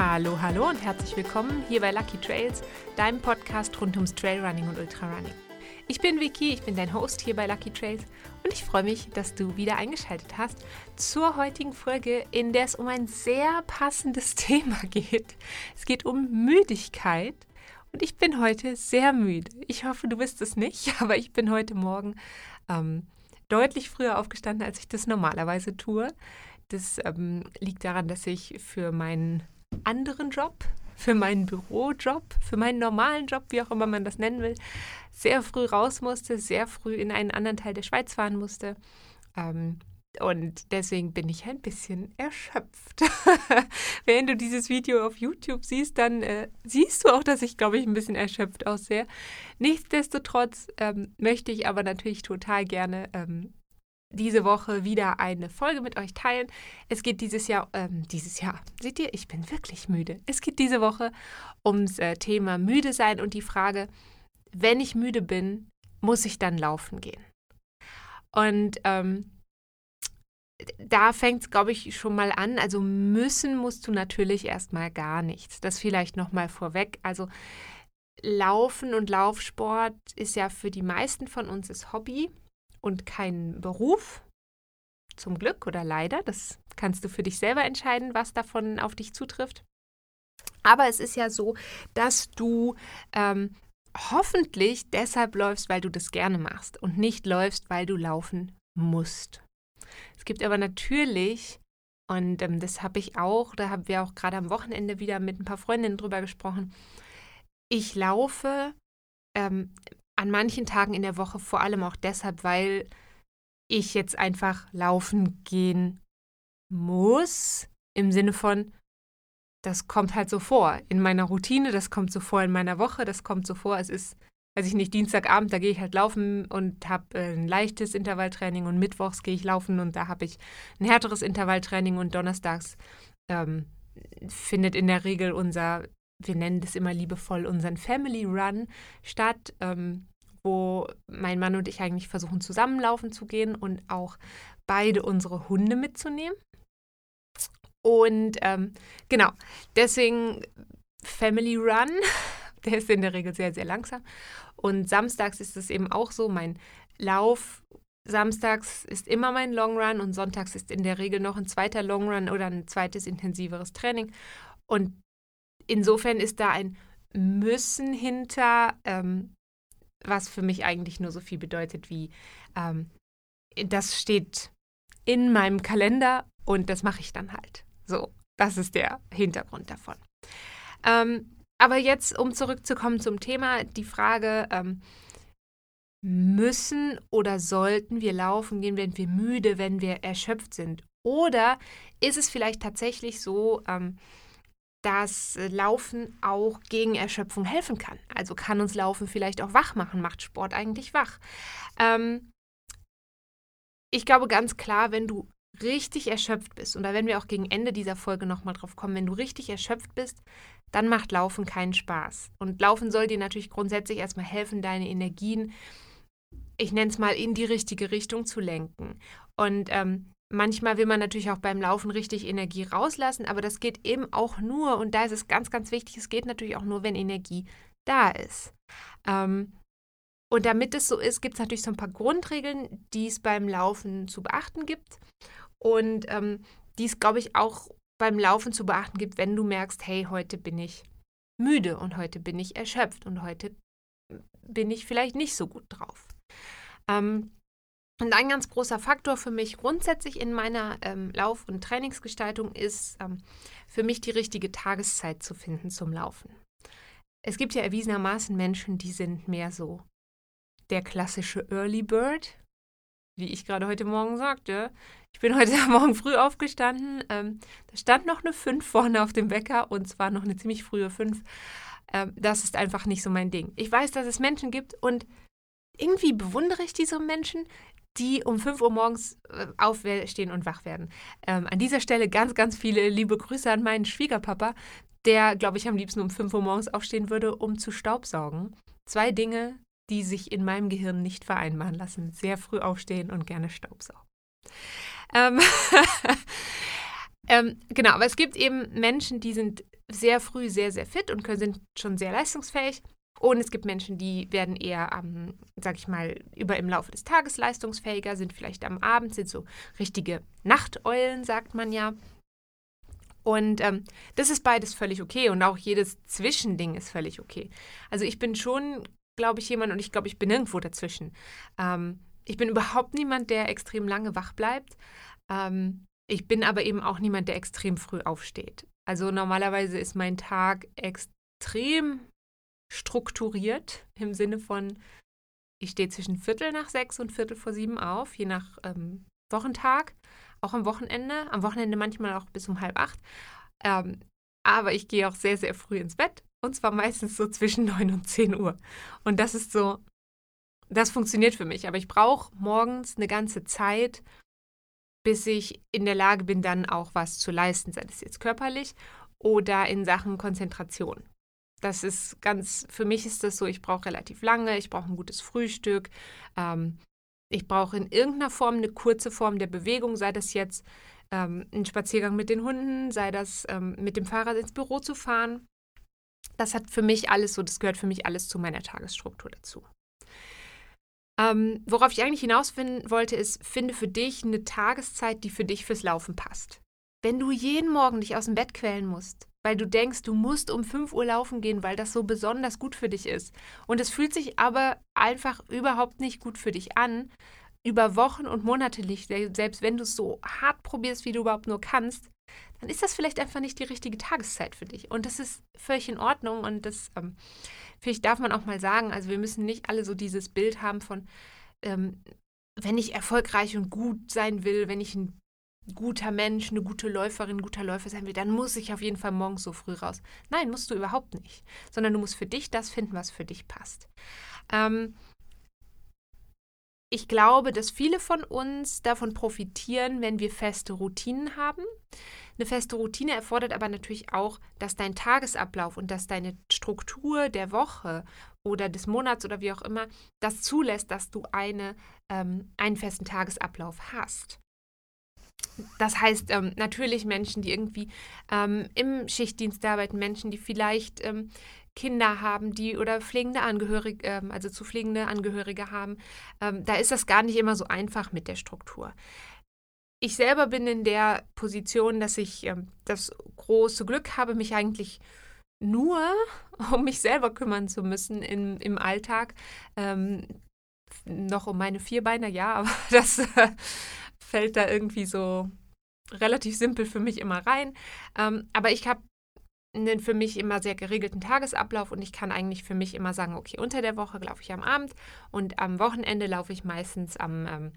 Hallo, hallo und herzlich willkommen hier bei Lucky Trails, deinem Podcast rund ums Trailrunning und Ultrarunning. Ich bin Vicky, ich bin dein Host hier bei Lucky Trails und ich freue mich, dass du wieder eingeschaltet hast zur heutigen Folge, in der es um ein sehr passendes Thema geht. Es geht um Müdigkeit und ich bin heute sehr müde. Ich hoffe, du bist es nicht, aber ich bin heute Morgen ähm, deutlich früher aufgestanden, als ich das normalerweise tue. Das ähm, liegt daran, dass ich für meinen anderen Job, für meinen Bürojob, für meinen normalen Job, wie auch immer man das nennen will, sehr früh raus musste, sehr früh in einen anderen Teil der Schweiz fahren musste. Ähm, und deswegen bin ich ein bisschen erschöpft. Wenn du dieses Video auf YouTube siehst, dann äh, siehst du auch, dass ich, glaube ich, ein bisschen erschöpft aussehe. Nichtsdestotrotz ähm, möchte ich aber natürlich total gerne ähm, diese Woche wieder eine Folge mit euch teilen. Es geht dieses Jahr, ähm, dieses Jahr, seht ihr, ich bin wirklich müde. Es geht diese Woche ums äh, Thema müde sein und die Frage, wenn ich müde bin, muss ich dann laufen gehen? Und ähm, da fängt es, glaube ich, schon mal an. Also müssen musst du natürlich erstmal gar nichts. Das vielleicht nochmal vorweg. Also Laufen und Laufsport ist ja für die meisten von uns das Hobby und kein Beruf. Zum Glück oder leider. Das kannst du für dich selber entscheiden, was davon auf dich zutrifft. Aber es ist ja so, dass du ähm, hoffentlich deshalb läufst, weil du das gerne machst und nicht läufst, weil du laufen musst. Es gibt aber natürlich, und ähm, das habe ich auch, da haben wir auch gerade am Wochenende wieder mit ein paar Freundinnen drüber gesprochen, ich laufe ähm, an manchen Tagen in der Woche vor allem auch deshalb, weil ich jetzt einfach laufen gehen muss, im Sinne von, das kommt halt so vor in meiner Routine, das kommt so vor in meiner Woche, das kommt so vor, es ist, weiß ich nicht, Dienstagabend, da gehe ich halt laufen und habe äh, ein leichtes Intervalltraining und mittwochs gehe ich laufen und da habe ich ein härteres Intervalltraining und donnerstags ähm, findet in der Regel unser wir nennen das immer liebevoll unseren Family Run statt, ähm, wo mein Mann und ich eigentlich versuchen zusammenlaufen zu gehen und auch beide unsere Hunde mitzunehmen. Und ähm, genau, deswegen Family Run, der ist in der Regel sehr, sehr langsam. Und samstags ist es eben auch so, mein Lauf Samstags ist immer mein Long Run und sonntags ist in der Regel noch ein zweiter Long Run oder ein zweites intensiveres Training. Und insofern ist da ein Müssen hinter, ähm, was für mich eigentlich nur so viel bedeutet wie, ähm, das steht in meinem Kalender und das mache ich dann halt. So, das ist der Hintergrund davon. Ähm, aber jetzt, um zurückzukommen zum Thema, die Frage, ähm, müssen oder sollten wir laufen gehen, wenn wir müde, wenn wir erschöpft sind? Oder ist es vielleicht tatsächlich so, ähm, dass äh, Laufen auch gegen Erschöpfung helfen kann. Also kann uns Laufen vielleicht auch wach machen, macht Sport eigentlich wach. Ähm, ich glaube ganz klar, wenn du richtig erschöpft bist, und da werden wir auch gegen Ende dieser Folge nochmal drauf kommen, wenn du richtig erschöpft bist, dann macht Laufen keinen Spaß. Und Laufen soll dir natürlich grundsätzlich erstmal helfen, deine Energien, ich nenne es mal, in die richtige Richtung zu lenken. Und ähm, Manchmal will man natürlich auch beim Laufen richtig Energie rauslassen, aber das geht eben auch nur, und da ist es ganz, ganz wichtig, es geht natürlich auch nur, wenn Energie da ist. Ähm, und damit es so ist, gibt es natürlich so ein paar Grundregeln, die es beim Laufen zu beachten gibt. Und ähm, die es, glaube ich, auch beim Laufen zu beachten gibt, wenn du merkst, hey, heute bin ich müde und heute bin ich erschöpft und heute bin ich vielleicht nicht so gut drauf. Ähm, und ein ganz großer Faktor für mich grundsätzlich in meiner ähm, Lauf- und Trainingsgestaltung ist ähm, für mich die richtige Tageszeit zu finden zum Laufen. Es gibt ja erwiesenermaßen Menschen, die sind mehr so der klassische Early Bird, wie ich gerade heute Morgen sagte. Ich bin heute Morgen früh aufgestanden. Ähm, da stand noch eine 5 vorne auf dem Wecker und zwar noch eine ziemlich frühe 5. Ähm, das ist einfach nicht so mein Ding. Ich weiß, dass es Menschen gibt und irgendwie bewundere ich diese Menschen, die um 5 Uhr morgens äh, aufstehen und wach werden. Ähm, an dieser Stelle ganz, ganz viele liebe Grüße an meinen Schwiegerpapa, der, glaube ich, am liebsten um 5 Uhr morgens aufstehen würde, um zu staubsaugen. Zwei Dinge, die sich in meinem Gehirn nicht vereinbaren lassen. Sehr früh aufstehen und gerne Staubsaugen. Ähm, ähm, genau, aber es gibt eben Menschen, die sind sehr früh sehr, sehr fit und können, sind schon sehr leistungsfähig. Und es gibt Menschen, die werden eher am, sag ich mal, über im Laufe des Tages leistungsfähiger, sind vielleicht am Abend, sind so richtige Nachteulen, sagt man ja. Und ähm, das ist beides völlig okay und auch jedes Zwischending ist völlig okay. Also ich bin schon, glaube ich, jemand und ich glaube, ich bin irgendwo dazwischen. Ähm, ich bin überhaupt niemand, der extrem lange wach bleibt. Ähm, ich bin aber eben auch niemand, der extrem früh aufsteht. Also normalerweise ist mein Tag extrem strukturiert im Sinne von, ich stehe zwischen Viertel nach sechs und Viertel vor sieben auf, je nach ähm, Wochentag, auch am Wochenende. Am Wochenende manchmal auch bis um halb acht. Ähm, aber ich gehe auch sehr, sehr früh ins Bett und zwar meistens so zwischen neun und zehn Uhr. Und das ist so, das funktioniert für mich. Aber ich brauche morgens eine ganze Zeit, bis ich in der Lage bin, dann auch was zu leisten, sei das jetzt körperlich oder in Sachen Konzentration. Das ist ganz, für mich ist das so, ich brauche relativ lange, ich brauche ein gutes Frühstück, ähm, ich brauche in irgendeiner Form eine kurze Form der Bewegung, sei das jetzt ähm, ein Spaziergang mit den Hunden, sei das ähm, mit dem Fahrrad ins Büro zu fahren. Das hat für mich alles so, das gehört für mich alles zu meiner Tagesstruktur dazu. Ähm, worauf ich eigentlich hinaus wollte, ist, finde für dich eine Tageszeit, die für dich fürs Laufen passt. Wenn du jeden Morgen dich aus dem Bett quälen musst, weil du denkst, du musst um 5 Uhr laufen gehen, weil das so besonders gut für dich ist. Und es fühlt sich aber einfach überhaupt nicht gut für dich an, über Wochen und Monate nicht, selbst wenn du es so hart probierst, wie du überhaupt nur kannst, dann ist das vielleicht einfach nicht die richtige Tageszeit für dich. Und das ist völlig in Ordnung und das ähm, vielleicht darf man auch mal sagen. Also wir müssen nicht alle so dieses Bild haben von, ähm, wenn ich erfolgreich und gut sein will, wenn ich ein guter Mensch, eine gute Läuferin, guter Läufer sein will, dann muss ich auf jeden Fall morgens so früh raus. Nein, musst du überhaupt nicht, sondern du musst für dich das finden, was für dich passt. Ähm, ich glaube, dass viele von uns davon profitieren, wenn wir feste Routinen haben. Eine feste Routine erfordert aber natürlich auch, dass dein Tagesablauf und dass deine Struktur der Woche oder des Monats oder wie auch immer das zulässt, dass du eine, ähm, einen festen Tagesablauf hast. Das heißt ähm, natürlich Menschen, die irgendwie ähm, im Schichtdienst arbeiten, Menschen, die vielleicht ähm, Kinder haben, die oder pflegende Angehörige, ähm, also zu pflegende Angehörige haben, ähm, da ist das gar nicht immer so einfach mit der Struktur. Ich selber bin in der Position, dass ich ähm, das große Glück habe, mich eigentlich nur um mich selber kümmern zu müssen im, im Alltag. Noch um meine Vierbeiner, ja, aber das äh, fällt da irgendwie so relativ simpel für mich immer rein. Ähm, aber ich habe einen für mich immer sehr geregelten Tagesablauf und ich kann eigentlich für mich immer sagen, okay, unter der Woche laufe ich am Abend und am Wochenende laufe ich meistens am, ähm,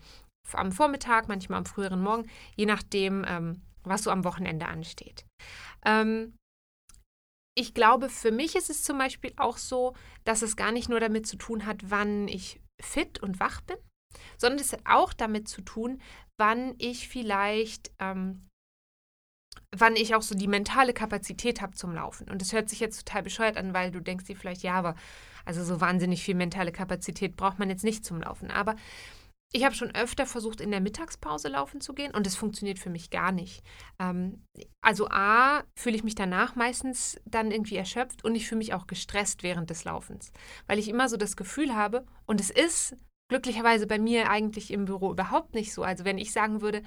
am Vormittag, manchmal am früheren Morgen, je nachdem, ähm, was so am Wochenende ansteht. Ähm, ich glaube, für mich ist es zum Beispiel auch so, dass es gar nicht nur damit zu tun hat, wann ich fit und wach bin, sondern es hat auch damit zu tun, wann ich vielleicht ähm, wann ich auch so die mentale Kapazität habe zum Laufen. Und das hört sich jetzt total bescheuert an, weil du denkst dir vielleicht, ja, aber also so wahnsinnig viel mentale Kapazität braucht man jetzt nicht zum Laufen. Aber ich habe schon öfter versucht, in der Mittagspause laufen zu gehen und das funktioniert für mich gar nicht. Ähm, also A, fühle ich mich danach meistens dann irgendwie erschöpft und ich fühle mich auch gestresst während des Laufens, weil ich immer so das Gefühl habe, und es ist glücklicherweise bei mir eigentlich im Büro überhaupt nicht so. Also wenn ich sagen würde,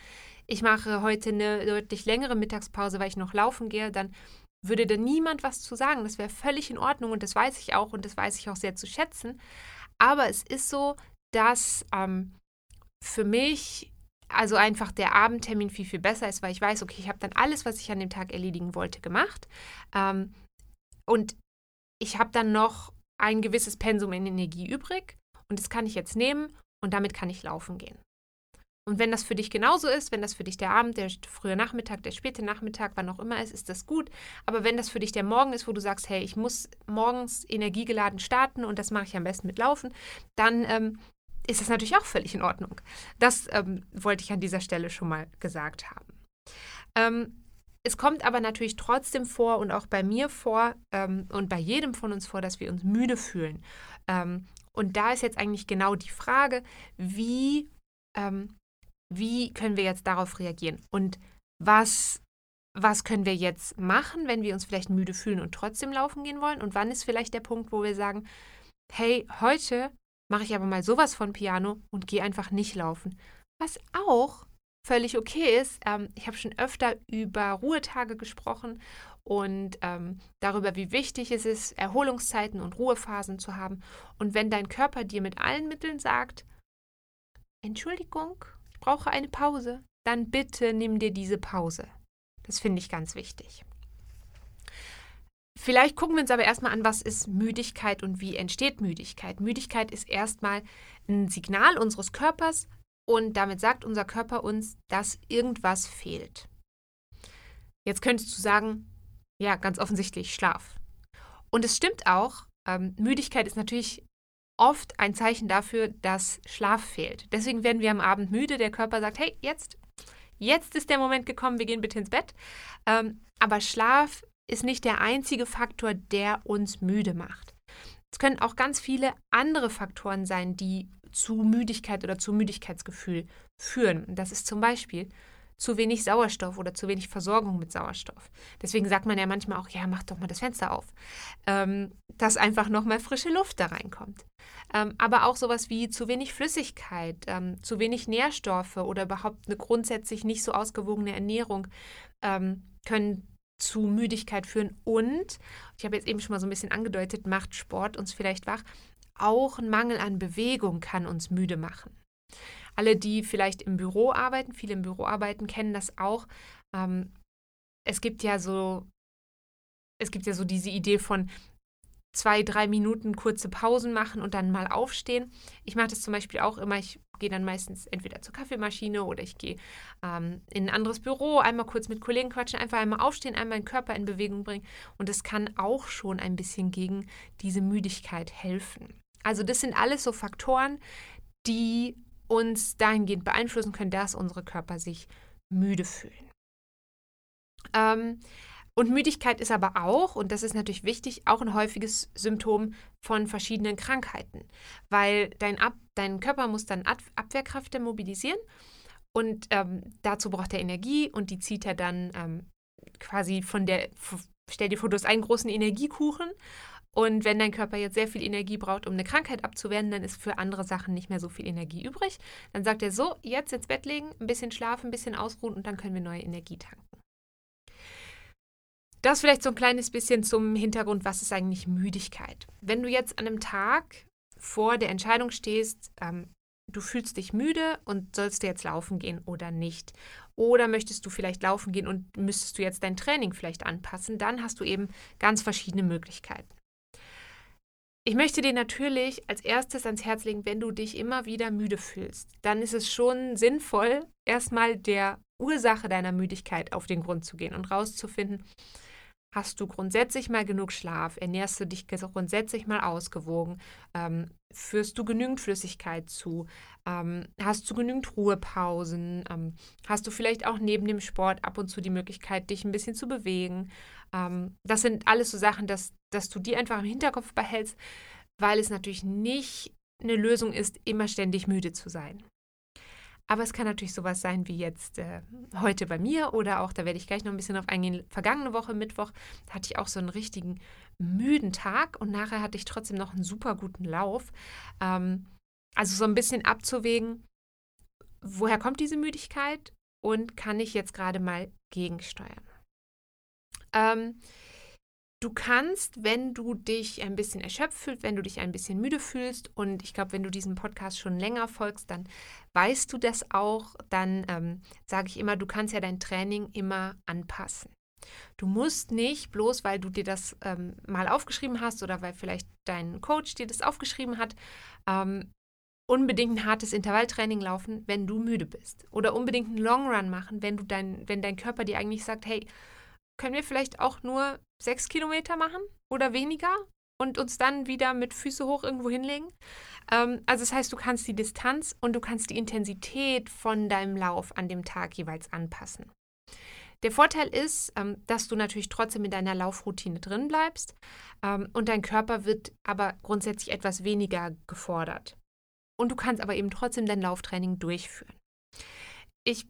ich mache heute eine deutlich längere Mittagspause, weil ich noch laufen gehe, dann würde da niemand was zu sagen. Das wäre völlig in Ordnung und das weiß ich auch und das weiß ich auch sehr zu schätzen. Aber es ist so, dass ähm, für mich also einfach der Abendtermin viel, viel besser ist, weil ich weiß, okay, ich habe dann alles, was ich an dem Tag erledigen wollte, gemacht. Ähm, und ich habe dann noch ein gewisses Pensum in Energie übrig und das kann ich jetzt nehmen und damit kann ich laufen gehen. Und wenn das für dich genauso ist, wenn das für dich der Abend, der frühe Nachmittag, der späte Nachmittag, wann auch immer ist, ist das gut. Aber wenn das für dich der Morgen ist, wo du sagst, hey, ich muss morgens energiegeladen starten und das mache ich am besten mit Laufen, dann ähm, ist das natürlich auch völlig in Ordnung. Das ähm, wollte ich an dieser Stelle schon mal gesagt haben. Ähm, es kommt aber natürlich trotzdem vor und auch bei mir vor ähm, und bei jedem von uns vor, dass wir uns müde fühlen. Ähm, und da ist jetzt eigentlich genau die Frage, wie, ähm, wie können wir jetzt darauf reagieren und was was können wir jetzt machen, wenn wir uns vielleicht müde fühlen und trotzdem laufen gehen wollen? Und wann ist vielleicht der Punkt, wo wir sagen, hey, heute mache ich aber mal sowas von Piano und gehe einfach nicht laufen. Was auch völlig okay ist. Ähm, ich habe schon öfter über Ruhetage gesprochen und ähm, darüber, wie wichtig es ist, Erholungszeiten und Ruhephasen zu haben. Und wenn dein Körper dir mit allen Mitteln sagt, Entschuldigung, ich brauche eine Pause, dann bitte nimm dir diese Pause. Das finde ich ganz wichtig. Vielleicht gucken wir uns aber erstmal an, was ist Müdigkeit und wie entsteht Müdigkeit. Müdigkeit ist erstmal ein Signal unseres Körpers und damit sagt unser Körper uns, dass irgendwas fehlt. Jetzt könntest du sagen, ja, ganz offensichtlich Schlaf. Und es stimmt auch, ähm, Müdigkeit ist natürlich oft ein Zeichen dafür, dass Schlaf fehlt. Deswegen werden wir am Abend müde. Der Körper sagt, hey, jetzt, jetzt ist der Moment gekommen, wir gehen bitte ins Bett. Ähm, aber Schlaf ist nicht der einzige Faktor, der uns müde macht. Es können auch ganz viele andere Faktoren sein, die zu Müdigkeit oder zu Müdigkeitsgefühl führen. Das ist zum Beispiel zu wenig Sauerstoff oder zu wenig Versorgung mit Sauerstoff. Deswegen sagt man ja manchmal auch, ja, mach doch mal das Fenster auf, ähm, dass einfach nochmal frische Luft da reinkommt. Ähm, aber auch sowas wie zu wenig Flüssigkeit, ähm, zu wenig Nährstoffe oder überhaupt eine grundsätzlich nicht so ausgewogene Ernährung ähm, können zu Müdigkeit führen. Und, ich habe jetzt eben schon mal so ein bisschen angedeutet, macht Sport uns vielleicht wach. Auch ein Mangel an Bewegung kann uns müde machen. Alle, die vielleicht im Büro arbeiten, viele im Büro arbeiten, kennen das auch. Ähm, es gibt ja so, es gibt ja so diese Idee von zwei, drei Minuten kurze Pausen machen und dann mal aufstehen. Ich mache das zum Beispiel auch immer. Ich gehe dann meistens entweder zur Kaffeemaschine oder ich gehe ähm, in ein anderes Büro, einmal kurz mit Kollegen quatschen, einfach einmal aufstehen, einmal den Körper in Bewegung bringen. Und das kann auch schon ein bisschen gegen diese Müdigkeit helfen. Also das sind alles so Faktoren, die uns dahingehend beeinflussen können, dass unsere Körper sich müde fühlen. Ähm, und Müdigkeit ist aber auch, und das ist natürlich wichtig, auch ein häufiges Symptom von verschiedenen Krankheiten, weil dein, Ab dein Körper muss dann Ab Abwehrkräfte mobilisieren und ähm, dazu braucht er Energie und die zieht er dann ähm, quasi von der, stell dir vor, du hast einen großen Energiekuchen und wenn dein Körper jetzt sehr viel Energie braucht, um eine Krankheit abzuwehren, dann ist für andere Sachen nicht mehr so viel Energie übrig. Dann sagt er so, jetzt ins Bett legen, ein bisschen schlafen, ein bisschen ausruhen und dann können wir neue Energie tanken. Das vielleicht so ein kleines bisschen zum Hintergrund, was ist eigentlich Müdigkeit? Wenn du jetzt an einem Tag vor der Entscheidung stehst, ähm, du fühlst dich müde und sollst du jetzt laufen gehen oder nicht? Oder möchtest du vielleicht laufen gehen und müsstest du jetzt dein Training vielleicht anpassen? Dann hast du eben ganz verschiedene Möglichkeiten. Ich möchte dir natürlich als erstes ans Herz legen, wenn du dich immer wieder müde fühlst, dann ist es schon sinnvoll, erstmal der Ursache deiner Müdigkeit auf den Grund zu gehen und rauszufinden, hast du grundsätzlich mal genug Schlaf, ernährst du dich grundsätzlich mal ausgewogen, ähm, führst du genügend Flüssigkeit zu, ähm, hast du genügend Ruhepausen, ähm, hast du vielleicht auch neben dem Sport ab und zu die Möglichkeit, dich ein bisschen zu bewegen. Ähm, das sind alles so Sachen, dass dass du die einfach im Hinterkopf behältst, weil es natürlich nicht eine Lösung ist, immer ständig müde zu sein. Aber es kann natürlich sowas sein wie jetzt äh, heute bei mir oder auch, da werde ich gleich noch ein bisschen drauf eingehen, vergangene Woche, Mittwoch, hatte ich auch so einen richtigen müden Tag und nachher hatte ich trotzdem noch einen super guten Lauf. Ähm, also so ein bisschen abzuwägen, woher kommt diese Müdigkeit und kann ich jetzt gerade mal gegensteuern. Ähm, Du kannst, wenn du dich ein bisschen erschöpft fühlst, wenn du dich ein bisschen müde fühlst, und ich glaube, wenn du diesem Podcast schon länger folgst, dann weißt du das auch, dann ähm, sage ich immer, du kannst ja dein Training immer anpassen. Du musst nicht, bloß weil du dir das ähm, mal aufgeschrieben hast oder weil vielleicht dein Coach dir das aufgeschrieben hat, ähm, unbedingt ein hartes Intervalltraining laufen, wenn du müde bist. Oder unbedingt einen Long Run machen, wenn du dein, wenn dein Körper dir eigentlich sagt, hey, können wir vielleicht auch nur sechs Kilometer machen oder weniger und uns dann wieder mit Füße hoch irgendwo hinlegen. Ähm, also das heißt, du kannst die Distanz und du kannst die Intensität von deinem Lauf an dem Tag jeweils anpassen. Der Vorteil ist, ähm, dass du natürlich trotzdem in deiner Laufroutine drin bleibst ähm, und dein Körper wird aber grundsätzlich etwas weniger gefordert. Und du kannst aber eben trotzdem dein Lauftraining durchführen. Ich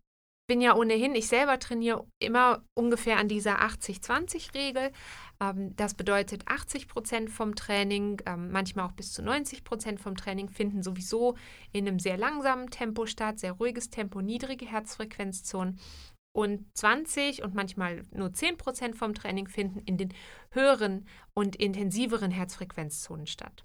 bin ja ohnehin, ich selber trainiere immer ungefähr an dieser 80-20-Regel. Ähm, das bedeutet, 80 Prozent vom Training, ähm, manchmal auch bis zu 90 Prozent vom Training, finden sowieso in einem sehr langsamen Tempo statt, sehr ruhiges Tempo, niedrige Herzfrequenzzonen. Und 20 und manchmal nur 10 Prozent vom Training finden in den höheren und intensiveren Herzfrequenzzonen statt.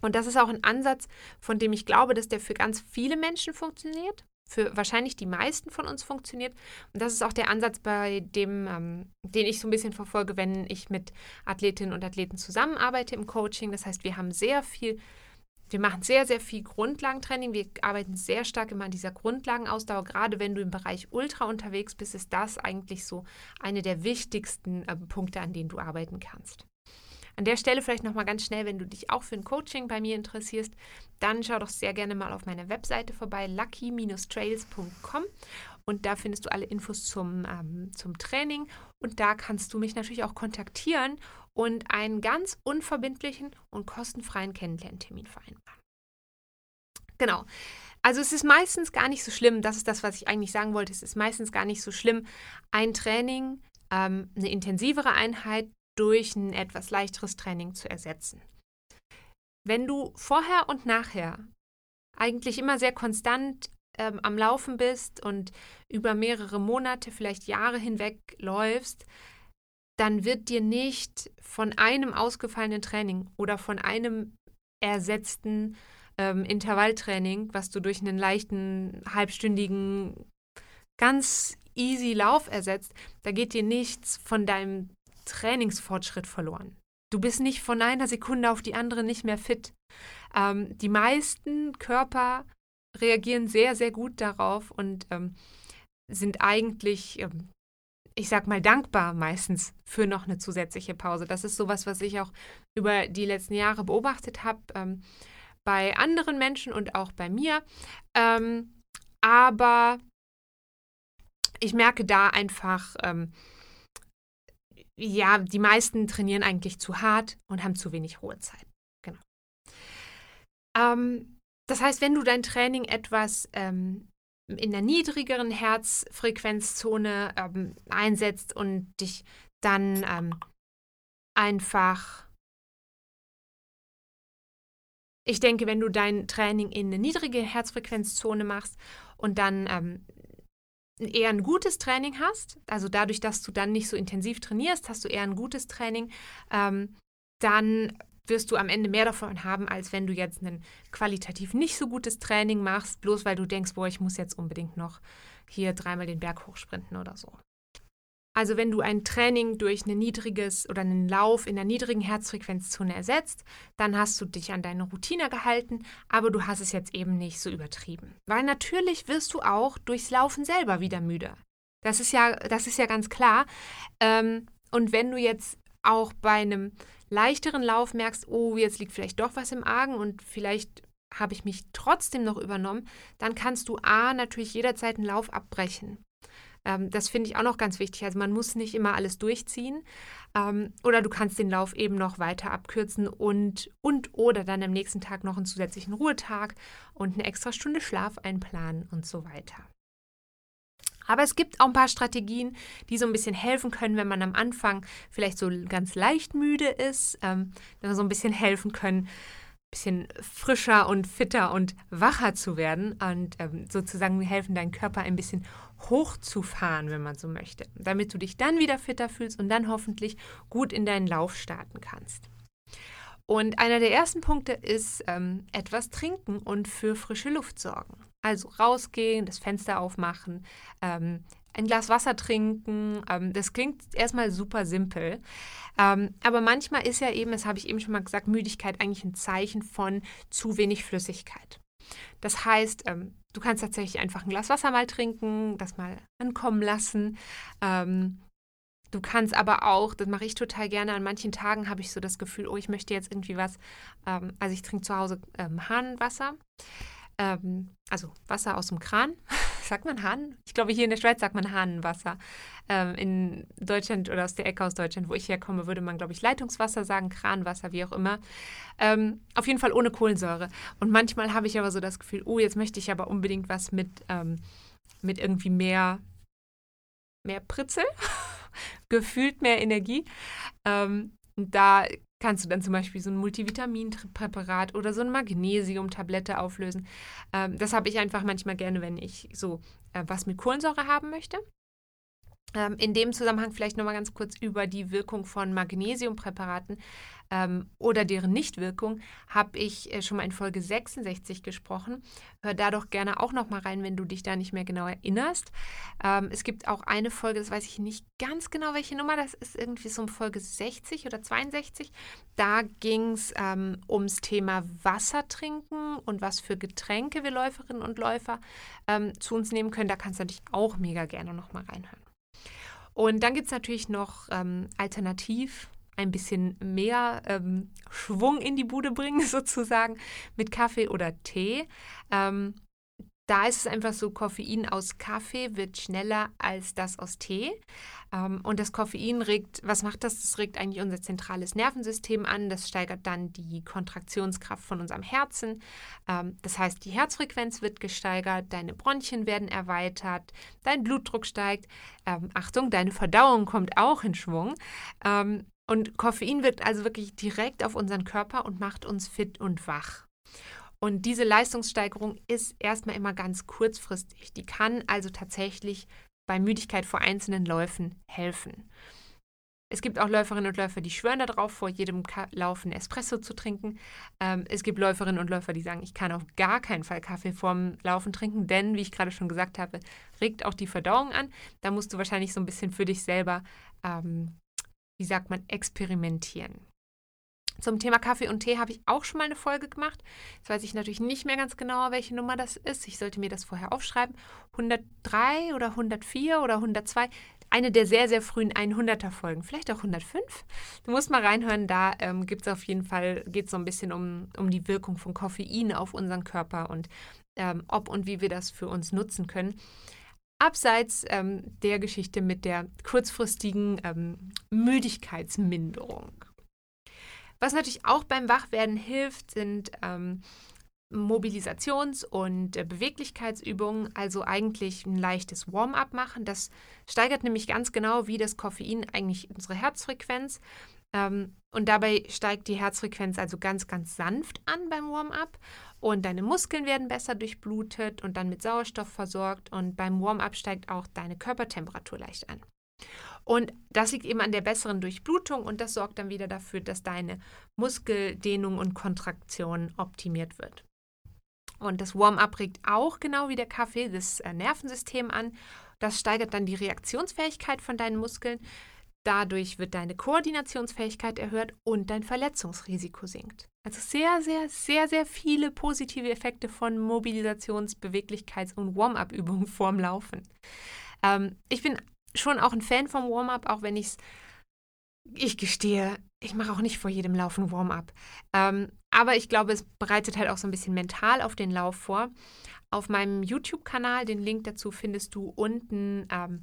Und das ist auch ein Ansatz, von dem ich glaube, dass der für ganz viele Menschen funktioniert für wahrscheinlich die meisten von uns funktioniert. Und das ist auch der Ansatz, bei dem, ähm, den ich so ein bisschen verfolge, wenn ich mit Athletinnen und Athleten zusammenarbeite im Coaching. Das heißt, wir haben sehr viel, wir machen sehr, sehr viel Grundlagentraining. Wir arbeiten sehr stark immer an dieser Grundlagenausdauer. Gerade wenn du im Bereich Ultra unterwegs bist, ist das eigentlich so eine der wichtigsten äh, Punkte, an denen du arbeiten kannst. An der Stelle vielleicht nochmal ganz schnell, wenn du dich auch für ein Coaching bei mir interessierst, dann schau doch sehr gerne mal auf meiner Webseite vorbei, lucky-trails.com und da findest du alle Infos zum, ähm, zum Training und da kannst du mich natürlich auch kontaktieren und einen ganz unverbindlichen und kostenfreien Kennenlerntermin vereinbaren. Genau. Also es ist meistens gar nicht so schlimm, das ist das, was ich eigentlich sagen wollte, es ist meistens gar nicht so schlimm, ein Training, ähm, eine intensivere Einheit durch ein etwas leichteres Training zu ersetzen. Wenn du vorher und nachher eigentlich immer sehr konstant ähm, am Laufen bist und über mehrere Monate, vielleicht Jahre hinweg läufst, dann wird dir nicht von einem ausgefallenen Training oder von einem ersetzten ähm, Intervalltraining, was du durch einen leichten, halbstündigen, ganz easy Lauf ersetzt, da geht dir nichts von deinem Trainingsfortschritt verloren. Du bist nicht von einer Sekunde auf die andere nicht mehr fit. Ähm, die meisten Körper reagieren sehr, sehr gut darauf und ähm, sind eigentlich, ähm, ich sag mal, dankbar meistens für noch eine zusätzliche Pause. Das ist sowas, was ich auch über die letzten Jahre beobachtet habe ähm, bei anderen Menschen und auch bei mir. Ähm, aber ich merke da einfach, ähm, ja, die meisten trainieren eigentlich zu hart und haben zu wenig Ruhezeit. Genau. Ähm, das heißt, wenn du dein Training etwas ähm, in der niedrigeren Herzfrequenzzone ähm, einsetzt und dich dann ähm, einfach, ich denke, wenn du dein Training in eine niedrige Herzfrequenzzone machst und dann ähm, eher ein gutes Training hast, also dadurch, dass du dann nicht so intensiv trainierst, hast du eher ein gutes Training, ähm, dann wirst du am Ende mehr davon haben, als wenn du jetzt ein qualitativ nicht so gutes Training machst, bloß weil du denkst, boah, ich muss jetzt unbedingt noch hier dreimal den Berg hochsprinten oder so. Also wenn du ein Training durch ein niedriges oder einen Lauf in der niedrigen Herzfrequenzzone ersetzt, dann hast du dich an deine Routine gehalten, aber du hast es jetzt eben nicht so übertrieben. Weil natürlich wirst du auch durchs Laufen selber wieder müde. Das ist ja, das ist ja ganz klar. Ähm, und wenn du jetzt auch bei einem leichteren Lauf merkst, oh, jetzt liegt vielleicht doch was im Argen und vielleicht habe ich mich trotzdem noch übernommen, dann kannst du A natürlich jederzeit einen Lauf abbrechen. Ähm, das finde ich auch noch ganz wichtig. Also man muss nicht immer alles durchziehen. Ähm, oder du kannst den Lauf eben noch weiter abkürzen und, und oder dann am nächsten Tag noch einen zusätzlichen Ruhetag und eine extra Stunde Schlaf einplanen und so weiter. Aber es gibt auch ein paar Strategien, die so ein bisschen helfen können, wenn man am Anfang vielleicht so ganz leicht müde ist, ähm, so ein bisschen helfen können, bisschen frischer und fitter und wacher zu werden und ähm, sozusagen helfen, deinen Körper ein bisschen hochzufahren, wenn man so möchte, damit du dich dann wieder fitter fühlst und dann hoffentlich gut in deinen Lauf starten kannst. Und einer der ersten Punkte ist ähm, etwas trinken und für frische Luft sorgen. Also rausgehen, das Fenster aufmachen, ähm, ein Glas Wasser trinken. Ähm, das klingt erstmal super simpel. Ähm, aber manchmal ist ja eben, das habe ich eben schon mal gesagt, Müdigkeit eigentlich ein Zeichen von zu wenig Flüssigkeit. Das heißt, ähm, du kannst tatsächlich einfach ein Glas Wasser mal trinken, das mal ankommen lassen. Ähm, du kannst aber auch, das mache ich total gerne, an manchen Tagen habe ich so das Gefühl, oh, ich möchte jetzt irgendwie was. Ähm, also ich trinke zu Hause ähm, Hahnwasser. Ähm, also Wasser aus dem Kran. sagt man Hahn? Ich glaube, hier in der Schweiz sagt man Hahnenwasser. Ähm, in Deutschland oder aus der Ecke aus Deutschland, wo ich herkomme, würde man, glaube ich, Leitungswasser sagen, Kranwasser, wie auch immer. Ähm, auf jeden Fall ohne Kohlensäure. Und manchmal habe ich aber so das Gefühl, oh, jetzt möchte ich aber unbedingt was mit, ähm, mit irgendwie mehr, mehr Pritzel, gefühlt mehr Energie. Ähm, da kannst du dann zum Beispiel so ein Multivitaminpräparat oder so eine Magnesiumtablette auflösen. Ähm, das habe ich einfach manchmal gerne, wenn ich so äh, was mit Kohlensäure haben möchte. Ähm, in dem Zusammenhang vielleicht nochmal ganz kurz über die Wirkung von Magnesiumpräparaten ähm, oder deren Nichtwirkung habe ich äh, schon mal in Folge 66 gesprochen. Hör da doch gerne auch nochmal rein, wenn du dich da nicht mehr genau erinnerst. Ähm, es gibt auch eine Folge, das weiß ich nicht ganz genau, welche Nummer das ist, irgendwie so um Folge 60 oder 62. Da ging es ähm, ums Thema Wasser trinken und was für Getränke wir Läuferinnen und Läufer ähm, zu uns nehmen können. Da kannst du natürlich auch mega gerne nochmal reinhören. Und dann gibt es natürlich noch ähm, alternativ ein bisschen mehr ähm, Schwung in die Bude bringen, sozusagen, mit Kaffee oder Tee. Ähm, da ist es einfach so, Koffein aus Kaffee wird schneller als das aus Tee. Ähm, und das Koffein regt, was macht das? Das regt eigentlich unser zentrales Nervensystem an. Das steigert dann die Kontraktionskraft von unserem Herzen. Ähm, das heißt, die Herzfrequenz wird gesteigert, deine Bronchien werden erweitert, dein Blutdruck steigt. Ähm, Achtung, deine Verdauung kommt auch in Schwung. und Koffein wirkt also wirklich direkt auf unseren Körper und macht uns fit und wach. Und diese Leistungssteigerung ist erstmal immer ganz kurzfristig. Die kann also tatsächlich bei Müdigkeit vor einzelnen Läufen helfen. Es gibt auch Läuferinnen und Läufer, die schwören darauf, vor jedem Laufen Espresso zu trinken. Ähm, es gibt Läuferinnen und Läufer, die sagen, ich kann auf gar keinen Fall Kaffee vorm Laufen trinken, denn, wie ich gerade schon gesagt habe, regt auch die Verdauung an. Da musst du wahrscheinlich so ein bisschen für dich selber, ähm, wie sagt man, experimentieren. Zum Thema Kaffee und Tee habe ich auch schon mal eine Folge gemacht. Jetzt weiß ich natürlich nicht mehr ganz genau, welche Nummer das ist. Ich sollte mir das vorher aufschreiben. 103 oder 104 oder 102. Eine der sehr, sehr frühen 100er Folgen. Vielleicht auch 105. Du musst mal reinhören. Da ähm, gibt es auf jeden Fall, geht so ein bisschen um, um die Wirkung von Koffein auf unseren Körper und ähm, ob und wie wir das für uns nutzen können. Abseits ähm, der Geschichte mit der kurzfristigen ähm, Müdigkeitsminderung. Was natürlich auch beim Wachwerden hilft, sind ähm, Mobilisations- und äh, Beweglichkeitsübungen, also eigentlich ein leichtes Warm-up machen. Das steigert nämlich ganz genau wie das Koffein eigentlich unsere Herzfrequenz. Ähm, und dabei steigt die Herzfrequenz also ganz, ganz sanft an beim Warm-up und deine Muskeln werden besser durchblutet und dann mit Sauerstoff versorgt und beim Warm-up steigt auch deine Körpertemperatur leicht an. Und das liegt eben an der besseren Durchblutung und das sorgt dann wieder dafür, dass deine Muskeldehnung und Kontraktion optimiert wird. Und das Warm-up regt auch genau wie der Kaffee das äh, Nervensystem an. Das steigert dann die Reaktionsfähigkeit von deinen Muskeln. Dadurch wird deine Koordinationsfähigkeit erhöht und dein Verletzungsrisiko sinkt. Also sehr, sehr, sehr, sehr viele positive Effekte von Mobilisations-, Beweglichkeits- und Warm-up-Übungen vorm Laufen. Ähm, ich bin schon auch ein Fan vom Warm-up, auch wenn ich es, ich gestehe, ich mache auch nicht vor jedem Laufen Warm-up. Ähm, aber ich glaube, es bereitet halt auch so ein bisschen mental auf den Lauf vor. Auf meinem YouTube-Kanal, den Link dazu findest du unten ähm,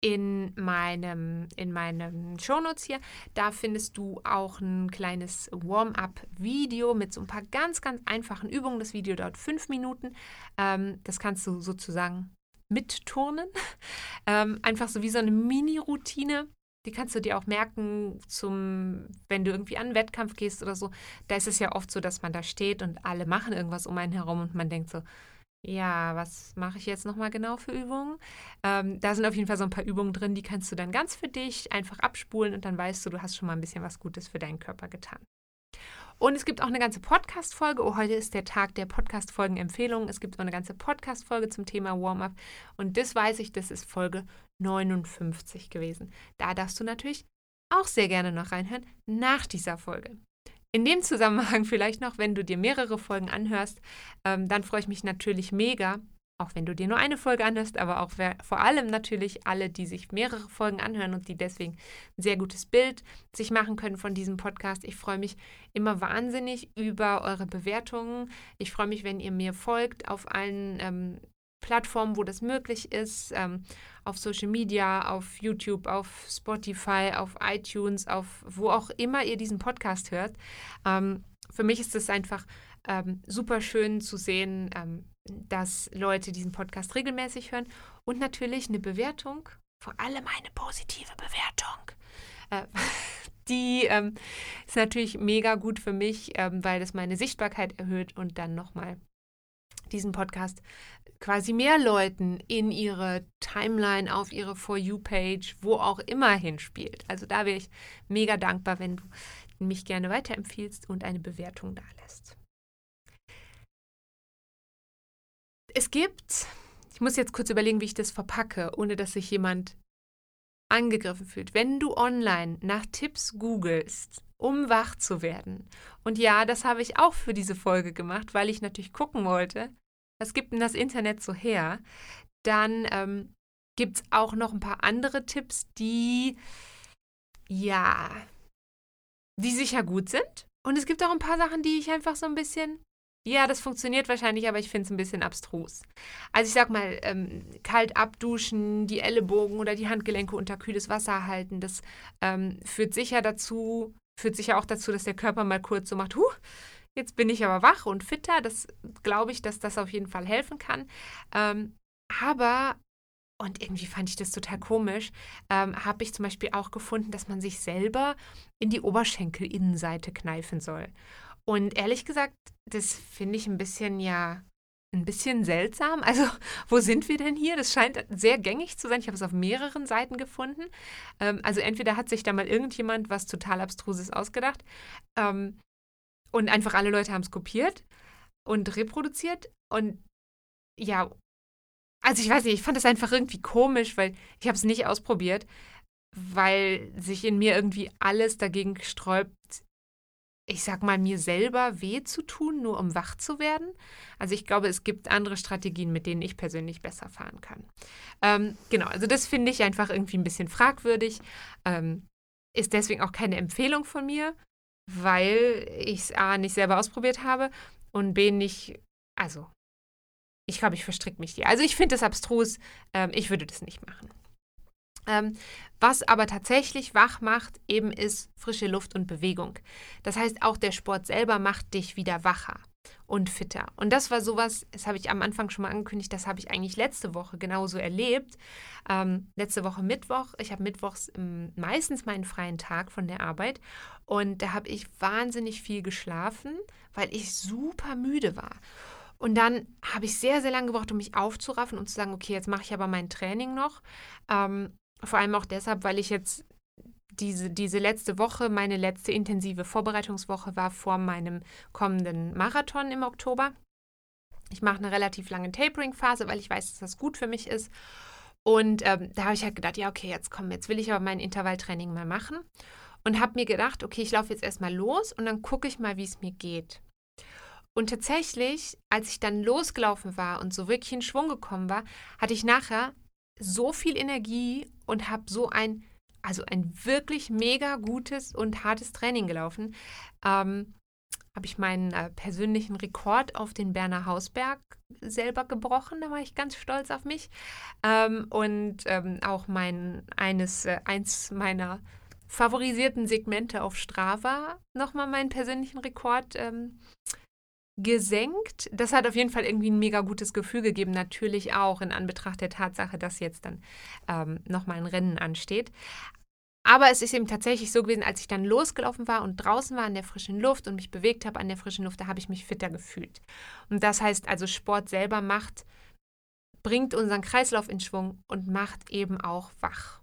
in meinem, in meinem Shownotes hier. Da findest du auch ein kleines Warm-up-Video mit so ein paar ganz, ganz einfachen Übungen. Das Video dauert fünf Minuten. Ähm, das kannst du sozusagen mitturnen. Ähm, einfach so wie so eine Mini-Routine. Die kannst du dir auch merken, zum, wenn du irgendwie an einen Wettkampf gehst oder so. Da ist es ja oft so, dass man da steht und alle machen irgendwas um einen herum und man denkt so, ja, was mache ich jetzt nochmal genau für Übungen? Ähm, da sind auf jeden Fall so ein paar Übungen drin, die kannst du dann ganz für dich einfach abspulen und dann weißt du, du hast schon mal ein bisschen was Gutes für deinen Körper getan. Und es gibt auch eine ganze Podcast-Folge. Oh, heute ist der Tag der Podcast-Folgen-Empfehlungen. Es gibt auch eine ganze Podcast-Folge zum Thema Warm-up. Und das weiß ich, das ist Folge 59 gewesen. Da darfst du natürlich auch sehr gerne noch reinhören nach dieser Folge. In dem Zusammenhang vielleicht noch, wenn du dir mehrere Folgen anhörst, ähm, dann freue ich mich natürlich mega, auch wenn du dir nur eine Folge anhörst, aber auch vor allem natürlich alle, die sich mehrere Folgen anhören und die deswegen ein sehr gutes Bild sich machen können von diesem Podcast. Ich freue mich immer wahnsinnig über eure Bewertungen. Ich freue mich, wenn ihr mir folgt auf allen ähm, Plattformen, wo das möglich ist, ähm, auf Social Media, auf YouTube, auf Spotify, auf iTunes, auf wo auch immer ihr diesen Podcast hört. Ähm, für mich ist es einfach ähm, super schön zu sehen, ähm, dass Leute diesen Podcast regelmäßig hören und natürlich eine Bewertung, vor allem eine positive Bewertung. Äh, die ähm, ist natürlich mega gut für mich, ähm, weil das meine Sichtbarkeit erhöht und dann nochmal diesen Podcast quasi mehr Leuten in ihre Timeline, auf ihre For You-Page, wo auch immer hinspielt. Also da wäre ich mega dankbar, wenn du mich gerne weiterempfiehlst und eine Bewertung da Es gibt, ich muss jetzt kurz überlegen, wie ich das verpacke, ohne dass sich jemand angegriffen fühlt. Wenn du online nach Tipps googelst, um wach zu werden, und ja, das habe ich auch für diese Folge gemacht, weil ich natürlich gucken wollte, was gibt denn das Internet so her, dann ähm, gibt es auch noch ein paar andere Tipps, die, ja, die sicher gut sind. Und es gibt auch ein paar Sachen, die ich einfach so ein bisschen ja, das funktioniert wahrscheinlich, aber ich finde es ein bisschen abstrus. Also ich sag mal, ähm, kalt abduschen, die Ellenbogen oder die Handgelenke unter kühles Wasser halten, das ähm, führt sicher dazu, führt sicher auch dazu, dass der Körper mal kurz so macht, huh, jetzt bin ich aber wach und fitter. Das glaube ich, dass das auf jeden Fall helfen kann. Ähm, aber und irgendwie fand ich das total komisch, ähm, habe ich zum Beispiel auch gefunden, dass man sich selber in die Oberschenkelinnenseite kneifen soll. Und ehrlich gesagt, das finde ich ein bisschen ja ein bisschen seltsam. Also, wo sind wir denn hier? Das scheint sehr gängig zu sein. Ich habe es auf mehreren Seiten gefunden. Ähm, also, entweder hat sich da mal irgendjemand was total Abstruses ausgedacht ähm, und einfach alle Leute haben es kopiert und reproduziert. Und ja, also ich weiß nicht, ich fand es einfach irgendwie komisch, weil ich habe es nicht ausprobiert, weil sich in mir irgendwie alles dagegen sträubt, ich sag mal, mir selber weh zu tun, nur um wach zu werden. Also ich glaube, es gibt andere Strategien, mit denen ich persönlich besser fahren kann. Ähm, genau, also das finde ich einfach irgendwie ein bisschen fragwürdig. Ähm, ist deswegen auch keine Empfehlung von mir, weil ich es A nicht selber ausprobiert habe und B nicht, also ich glaube, ich verstricke mich hier. Also ich finde das abstrus, ähm, ich würde das nicht machen. Ähm, was aber tatsächlich wach macht, eben ist frische Luft und Bewegung. Das heißt, auch der Sport selber macht dich wieder wacher und fitter. Und das war sowas, das habe ich am Anfang schon mal angekündigt, das habe ich eigentlich letzte Woche genauso erlebt. Ähm, letzte Woche Mittwoch, ich habe mittwochs ähm, meistens meinen freien Tag von der Arbeit und da habe ich wahnsinnig viel geschlafen, weil ich super müde war. Und dann habe ich sehr, sehr lange gebraucht, um mich aufzuraffen und zu sagen, okay, jetzt mache ich aber mein Training noch. Ähm, vor allem auch deshalb, weil ich jetzt diese, diese letzte Woche, meine letzte intensive Vorbereitungswoche war vor meinem kommenden Marathon im Oktober. Ich mache eine relativ lange Tapering-Phase, weil ich weiß, dass das gut für mich ist. Und ähm, da habe ich halt gedacht, ja, okay, jetzt komm, jetzt will ich aber mein Intervalltraining mal machen. Und habe mir gedacht, okay, ich laufe jetzt erstmal los und dann gucke ich mal, wie es mir geht. Und tatsächlich, als ich dann losgelaufen war und so wirklich in Schwung gekommen war, hatte ich nachher so viel Energie und habe so ein, also ein wirklich mega gutes und hartes Training gelaufen. Ähm, habe ich meinen äh, persönlichen Rekord auf den Berner Hausberg selber gebrochen. Da war ich ganz stolz auf mich. Ähm, und ähm, auch mein eines, äh, eins meiner favorisierten Segmente auf Strava nochmal meinen persönlichen Rekord ähm, gesenkt. Das hat auf jeden Fall irgendwie ein mega gutes Gefühl gegeben, natürlich auch in Anbetracht der Tatsache, dass jetzt dann ähm, nochmal ein Rennen ansteht. Aber es ist eben tatsächlich so gewesen, als ich dann losgelaufen war und draußen war an der frischen Luft und mich bewegt habe an der frischen Luft, da habe ich mich fitter gefühlt. Und das heißt also, Sport selber macht, bringt unseren Kreislauf in Schwung und macht eben auch wach.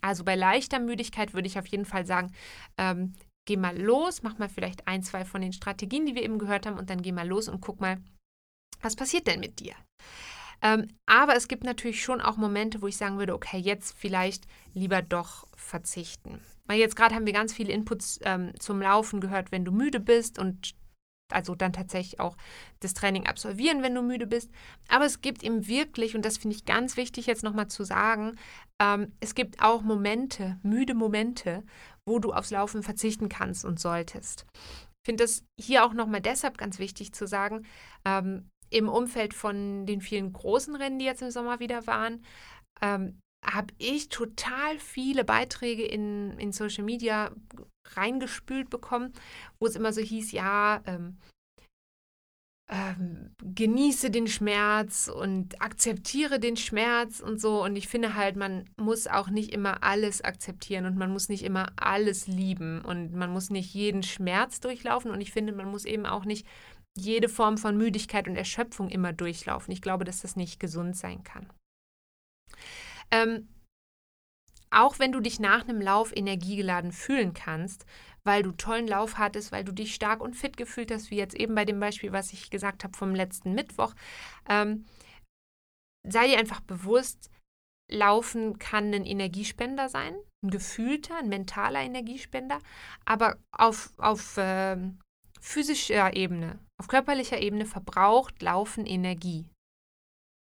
Also bei leichter Müdigkeit würde ich auf jeden Fall sagen, ähm, geh mal los, mach mal vielleicht ein, zwei von den Strategien, die wir eben gehört haben, und dann geh mal los und guck mal, was passiert denn mit dir? Ähm, aber es gibt natürlich schon auch Momente, wo ich sagen würde, okay, jetzt vielleicht lieber doch verzichten. Weil jetzt gerade haben wir ganz viele Inputs ähm, zum Laufen gehört, wenn du müde bist und also dann tatsächlich auch das Training absolvieren, wenn du müde bist. Aber es gibt eben wirklich, und das finde ich ganz wichtig jetzt nochmal zu sagen, ähm, es gibt auch Momente, müde Momente, wo du aufs Laufen verzichten kannst und solltest. Ich finde es hier auch nochmal deshalb ganz wichtig zu sagen, ähm, im Umfeld von den vielen großen Rennen, die jetzt im Sommer wieder waren, ähm, habe ich total viele Beiträge in, in Social Media reingespült bekommen, wo es immer so hieß, ja, ähm, ähm, genieße den Schmerz und akzeptiere den Schmerz und so. Und ich finde halt, man muss auch nicht immer alles akzeptieren und man muss nicht immer alles lieben und man muss nicht jeden Schmerz durchlaufen. Und ich finde, man muss eben auch nicht jede Form von Müdigkeit und Erschöpfung immer durchlaufen. Ich glaube, dass das nicht gesund sein kann. Ähm, auch wenn du dich nach einem Lauf energiegeladen fühlen kannst, weil du tollen Lauf hattest, weil du dich stark und fit gefühlt hast, wie jetzt eben bei dem Beispiel, was ich gesagt habe vom letzten Mittwoch. Ähm, sei dir einfach bewusst, Laufen kann ein Energiespender sein, ein gefühlter, ein mentaler Energiespender, aber auf, auf äh, physischer Ebene, auf körperlicher Ebene verbraucht Laufen Energie.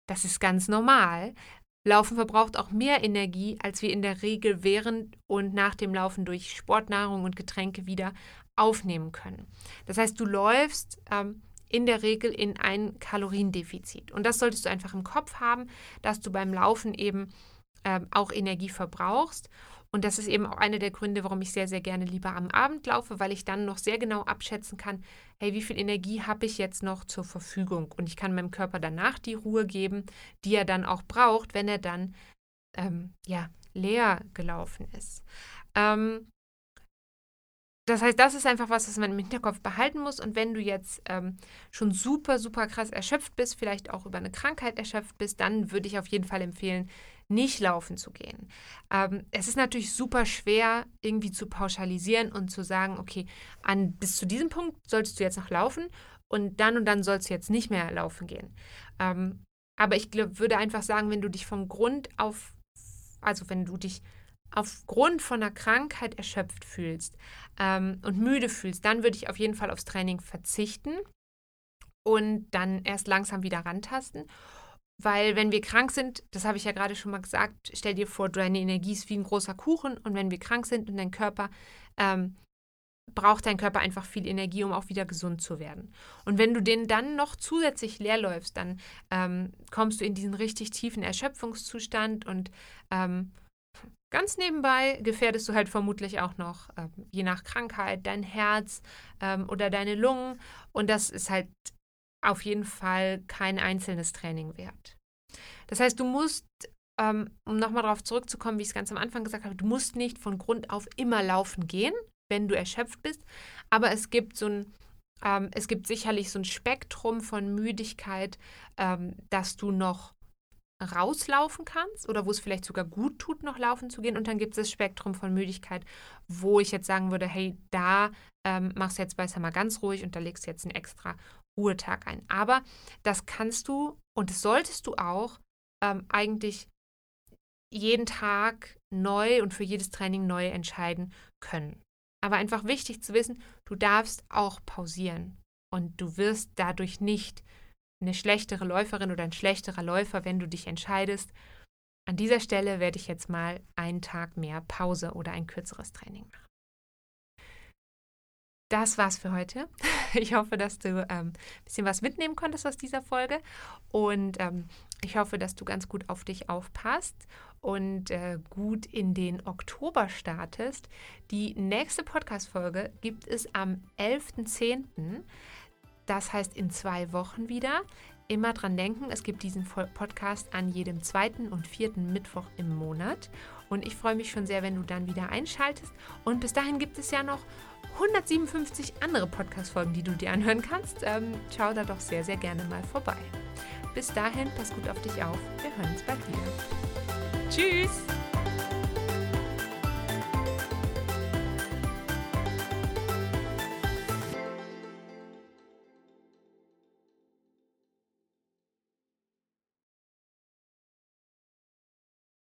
Das ist ganz normal, Laufen verbraucht auch mehr Energie, als wir in der Regel während und nach dem Laufen durch Sportnahrung und Getränke wieder aufnehmen können. Das heißt, du läufst ähm, in der Regel in ein Kaloriendefizit. Und das solltest du einfach im Kopf haben, dass du beim Laufen eben ähm, auch Energie verbrauchst. Und das ist eben auch einer der Gründe, warum ich sehr, sehr gerne lieber am Abend laufe, weil ich dann noch sehr genau abschätzen kann, hey, wie viel Energie habe ich jetzt noch zur Verfügung? Und ich kann meinem Körper danach die Ruhe geben, die er dann auch braucht, wenn er dann ähm, ja, leer gelaufen ist. Ähm, das heißt, das ist einfach was, was man im Hinterkopf behalten muss. Und wenn du jetzt ähm, schon super, super krass erschöpft bist, vielleicht auch über eine Krankheit erschöpft bist, dann würde ich auf jeden Fall empfehlen, nicht laufen zu gehen. Ähm, es ist natürlich super schwer, irgendwie zu pauschalisieren und zu sagen, okay, an, bis zu diesem Punkt solltest du jetzt noch laufen und dann und dann sollst du jetzt nicht mehr laufen gehen. Ähm, aber ich glaub, würde einfach sagen, wenn du dich vom Grund auf, also wenn du dich aufgrund von einer Krankheit erschöpft fühlst ähm, und müde fühlst, dann würde ich auf jeden Fall aufs Training verzichten und dann erst langsam wieder rantasten. Weil wenn wir krank sind, das habe ich ja gerade schon mal gesagt, stell dir vor, deine Energie ist wie ein großer Kuchen und wenn wir krank sind und dein Körper, ähm, braucht dein Körper einfach viel Energie, um auch wieder gesund zu werden. Und wenn du den dann noch zusätzlich leer läufst, dann ähm, kommst du in diesen richtig tiefen Erschöpfungszustand und ähm, ganz nebenbei gefährdest du halt vermutlich auch noch, ähm, je nach Krankheit, dein Herz ähm, oder deine Lungen. Und das ist halt auf jeden Fall kein einzelnes Training wert. Das heißt, du musst, ähm, um nochmal darauf zurückzukommen, wie ich es ganz am Anfang gesagt habe, du musst nicht von Grund auf immer laufen gehen, wenn du erschöpft bist, aber es gibt so ein, ähm, es gibt sicherlich so ein Spektrum von Müdigkeit, ähm, dass du noch rauslaufen kannst oder wo es vielleicht sogar gut tut, noch laufen zu gehen. Und dann gibt es das Spektrum von Müdigkeit, wo ich jetzt sagen würde, hey, da ähm, machst du jetzt besser mal ganz ruhig und da legst du jetzt einen extra Ruhetag ein. Aber das kannst du und das solltest du auch ähm, eigentlich jeden Tag neu und für jedes Training neu entscheiden können. Aber einfach wichtig zu wissen, du darfst auch pausieren und du wirst dadurch nicht eine schlechtere Läuferin oder ein schlechterer Läufer, wenn du dich entscheidest. An dieser Stelle werde ich jetzt mal einen Tag mehr Pause oder ein kürzeres Training machen das war's für heute. Ich hoffe, dass du ein ähm, bisschen was mitnehmen konntest aus dieser Folge und ähm, ich hoffe, dass du ganz gut auf dich aufpasst und äh, gut in den Oktober startest. Die nächste Podcast-Folge gibt es am 11.10. Das heißt in zwei Wochen wieder. Immer dran denken, es gibt diesen Podcast an jedem zweiten und vierten Mittwoch im Monat. Und ich freue mich schon sehr, wenn du dann wieder einschaltest. Und bis dahin gibt es ja noch 157 andere Podcast-Folgen, die du dir anhören kannst. Ähm, schau da doch sehr, sehr gerne mal vorbei. Bis dahin, pass gut auf dich auf. Wir hören uns bald wieder. Tschüss!